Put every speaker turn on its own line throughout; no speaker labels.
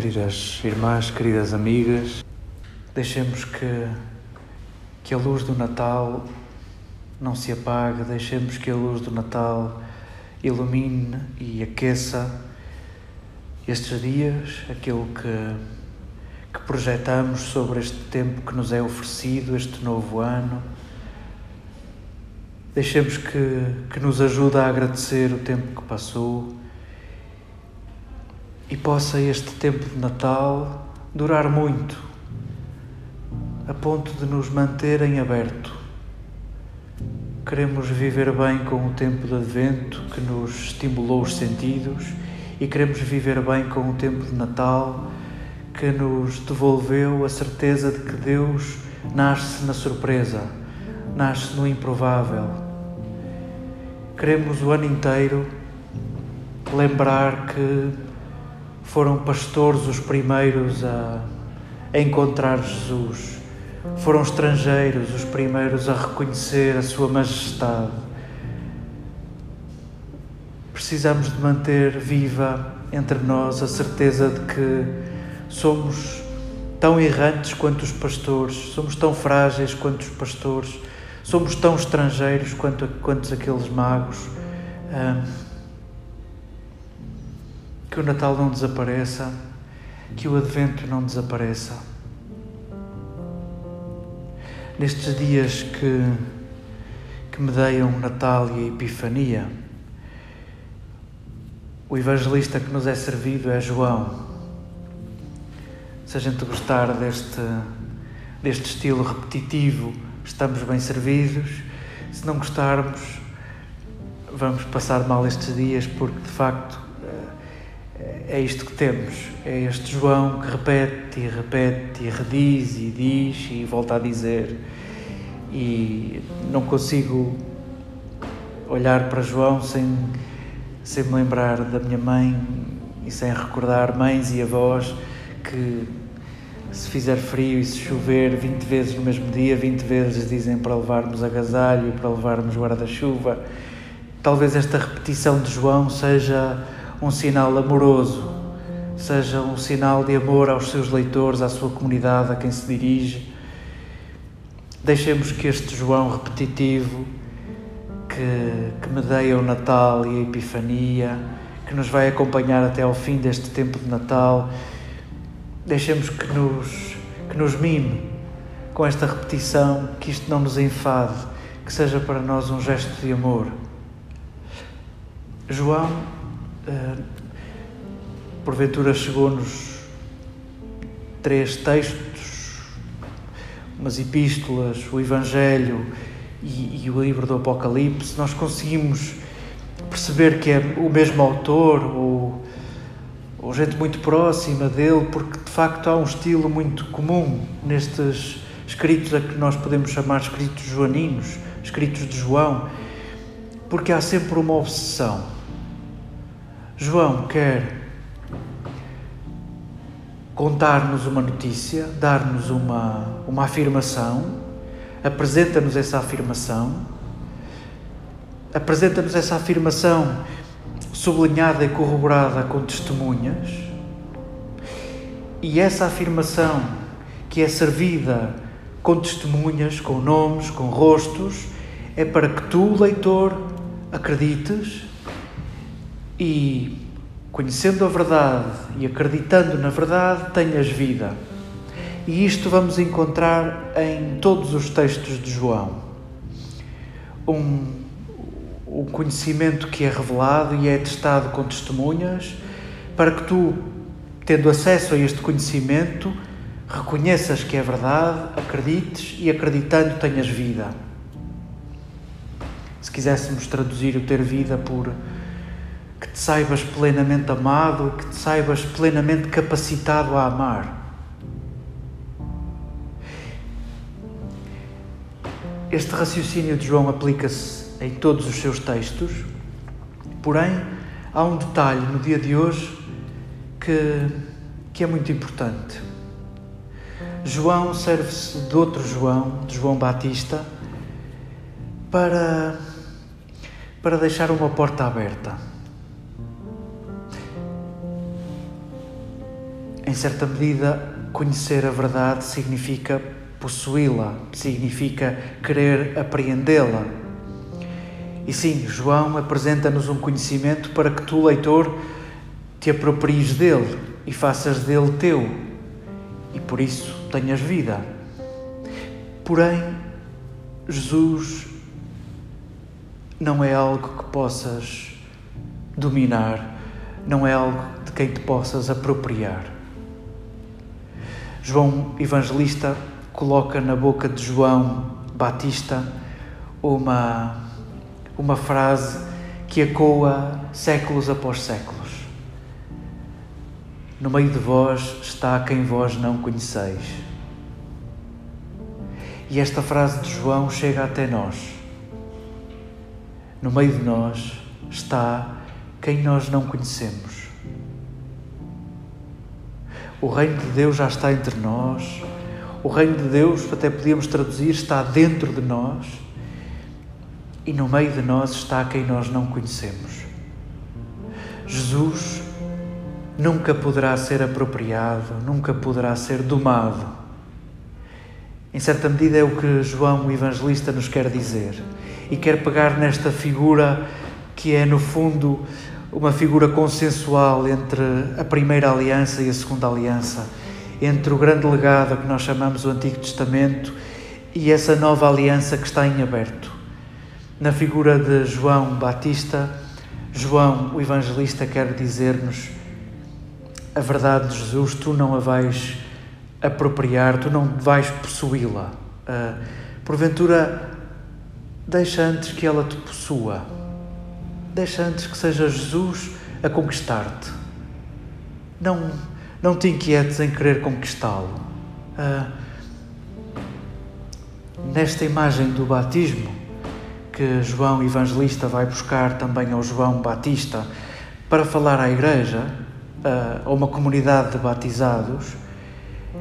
Queridas irmãs, queridas amigas, deixemos que, que a luz do Natal não se apague, deixemos que a luz do Natal ilumine e aqueça estes dias, aquilo que, que projetamos sobre este tempo que nos é oferecido, este novo ano. Deixemos que, que nos ajude a agradecer o tempo que passou e possa este tempo de Natal durar muito, a ponto de nos manter em aberto. Queremos viver bem com o tempo de Advento que nos estimulou os sentidos e queremos viver bem com o tempo de Natal que nos devolveu a certeza de que Deus nasce na surpresa, nasce no improvável. Queremos o ano inteiro lembrar que foram pastores os primeiros a, encontrar Jesus. Foram estrangeiros os primeiros a reconhecer a Sua Majestade. Precisamos de manter viva entre nós a certeza de que somos tão errantes quanto os pastores, somos tão frágeis quanto os pastores, somos tão estrangeiros quanto, quanto aqueles magos. Ah, que o Natal não desapareça, que o Advento não desapareça. Nestes dias que, que medeiam Natal e a Epifania, o evangelista que nos é servido é João. Se a gente gostar deste, deste estilo repetitivo, estamos bem servidos. Se não gostarmos, vamos passar mal estes dias, porque de facto é isto que temos. É este João que repete e repete e rediz e diz e volta a dizer. E não consigo olhar para João sem, sem me lembrar da minha mãe e sem recordar mães e avós que se fizer frio e se chover 20 vezes no mesmo dia, 20 vezes dizem para levarmos agasalho, para levarmos guarda-chuva. Talvez esta repetição de João seja um sinal amoroso, seja um sinal de amor aos seus leitores, à sua comunidade, a quem se dirige. Deixemos que este João repetitivo, que, que medeia o Natal e a Epifania, que nos vai acompanhar até ao fim deste tempo de Natal, deixemos que nos, que nos mime com esta repetição, que isto não nos enfade, que seja para nós um gesto de amor. João porventura chegou-nos três textos, umas epístolas, o Evangelho e, e, o livro do Apocalipse, nós conseguimos perceber que é o mesmo autor ou, ou gente muito próxima dele, porque de facto há um estilo muito comum nestes escritos a que nós podemos chamar escritos joaninos, escritos de João, porque há sempre uma obsessão João quer contar-nos uma notícia, dar-nos uma, uma afirmação, apresenta-nos essa afirmação, apresenta-nos essa afirmação sublinhada e corroborada com testemunhas, e essa afirmação que é servida com testemunhas, com nomes, com rostos, é para que tu, leitor, acredites e, conhecendo a verdade e acreditando na verdade, tenhas vida. E isto vamos encontrar em todos os textos de João. Um, um conhecimento que é revelado e é testado com testemunhas, para que tu, tendo acesso a este conhecimento, reconheças que é verdade, acredites e acreditando tenhas vida. Se quiséssemos traduzir o ter vida por que saibas plenamente amado, que te saibas plenamente capacitado a amar. Este raciocínio de João aplica-se em todos os seus textos, porém, há um detalhe no dia de hoje que, que é muito importante. João serve-se de outro João, de João Batista, para, para deixar uma porta aberta. Certa medida, conhecer a verdade significa possuí-la, significa querer apreendê-la. E sim, João apresenta-nos um conhecimento para que tu, leitor, te apropries dele e faças dele teu, e por isso tenhas vida. Porém, Jesus não é algo que possas dominar, não é algo de quem te possas apropriar. João Evangelista coloca na boca de João Batista uma, uma frase que ecoa séculos após séculos. No meio de vós está quem vós não conheceis. E esta frase de João chega até nós. No meio de nós está quem nós não conhecemos. O reino de Deus já está entre nós. O reino de Deus, até podíamos traduzir, está dentro de nós. E no meio de nós está quem nós não conhecemos. Jesus nunca poderá ser apropriado, nunca poderá ser domado. Em certa medida é o que João, o evangelista, nos quer dizer. E quer pegar nesta figura que é, no fundo, uma figura consensual entre a primeira aliança e a segunda aliança, entre o grande legado que nós chamamos o Antigo Testamento e essa nova aliança que está em aberto. Na figura de João Batista, João, o evangelista, quer dizer-nos a verdade de Jesus, tu não a vais apropriar, tu não vais possuí-la. Uh, porventura, deixa antes que ela te possua. Deixa antes que seja Jesus a conquistar-te. Não, não te inquietes em querer conquistá-lo. Uh, nesta imagem do batismo, que João Evangelista vai buscar também ao João Batista para falar à Igreja, a uma comunidade de batizados,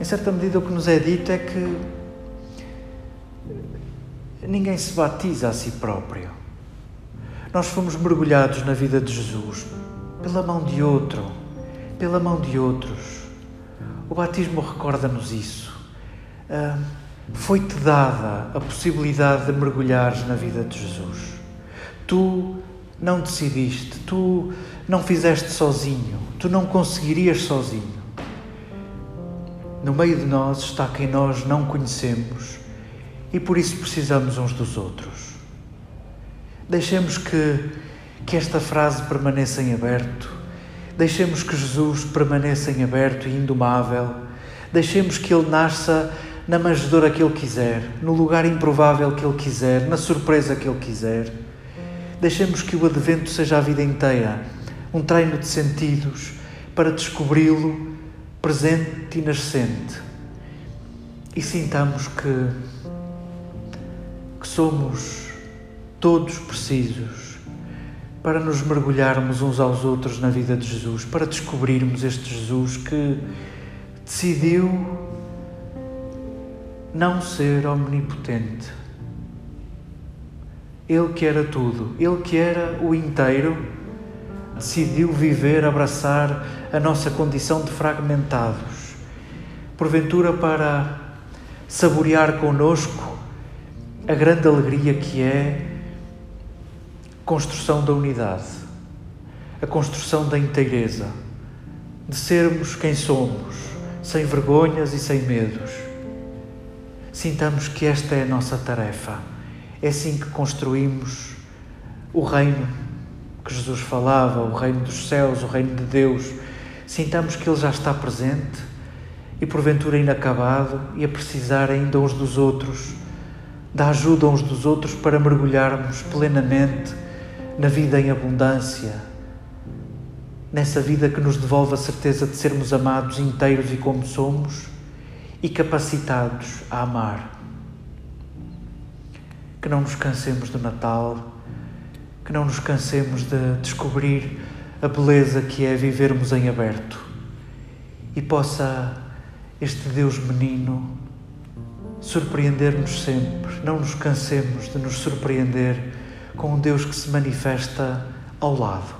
em certa medida o que nos é dito é que ninguém se batiza a si próprio. Nós fomos mergulhados na vida de Jesus pela mão de outro, pela mão de outros. O batismo recorda-nos isso. Foi-te dada a possibilidade de mergulhares na vida de Jesus. Tu não decidiste, tu não fizeste sozinho, tu não conseguirias sozinho. No meio de nós está quem nós não conhecemos e por isso precisamos uns dos outros. Deixemos que, que esta frase permaneça em aberto, deixemos que Jesus permaneça em aberto e indomável, deixemos que Ele nasça na manjedoura que Ele quiser, no lugar improvável que Ele quiser, na surpresa que Ele quiser. Deixemos que o advento seja a vida inteira um treino de sentidos para descobri-lo presente e nascente. E sintamos que, que somos todos precisos para nos mergulharmos uns aos outros na vida de Jesus, para descobrirmos este Jesus que decidiu não ser omnipotente. Ele que era tudo, Ele que era o inteiro, decidiu viver, abraçar a nossa condição de fragmentados, porventura para saborear conosco a grande alegria que é construção da unidade, a construção da inteireza, de sermos quem somos, sem vergonhas e sem medos. Sintamos que esta é a nossa tarefa é assim que construímos o reino que Jesus falava, o reino dos céus, o reino de Deus. Sintamos que Ele já está presente e porventura inacabado e a precisar ainda uns dos outros, da ajuda uns dos outros para mergulharmos plenamente na vida em abundância, nessa vida que nos devolve a certeza de sermos amados inteiros e como somos e capacitados a amar. Que não nos cansemos do Natal, que não nos cansemos de descobrir a beleza que é vivermos em aberto. E possa este Deus menino surpreender-nos sempre, não nos cansemos de nos surpreender com um Deus que se manifesta ao lado.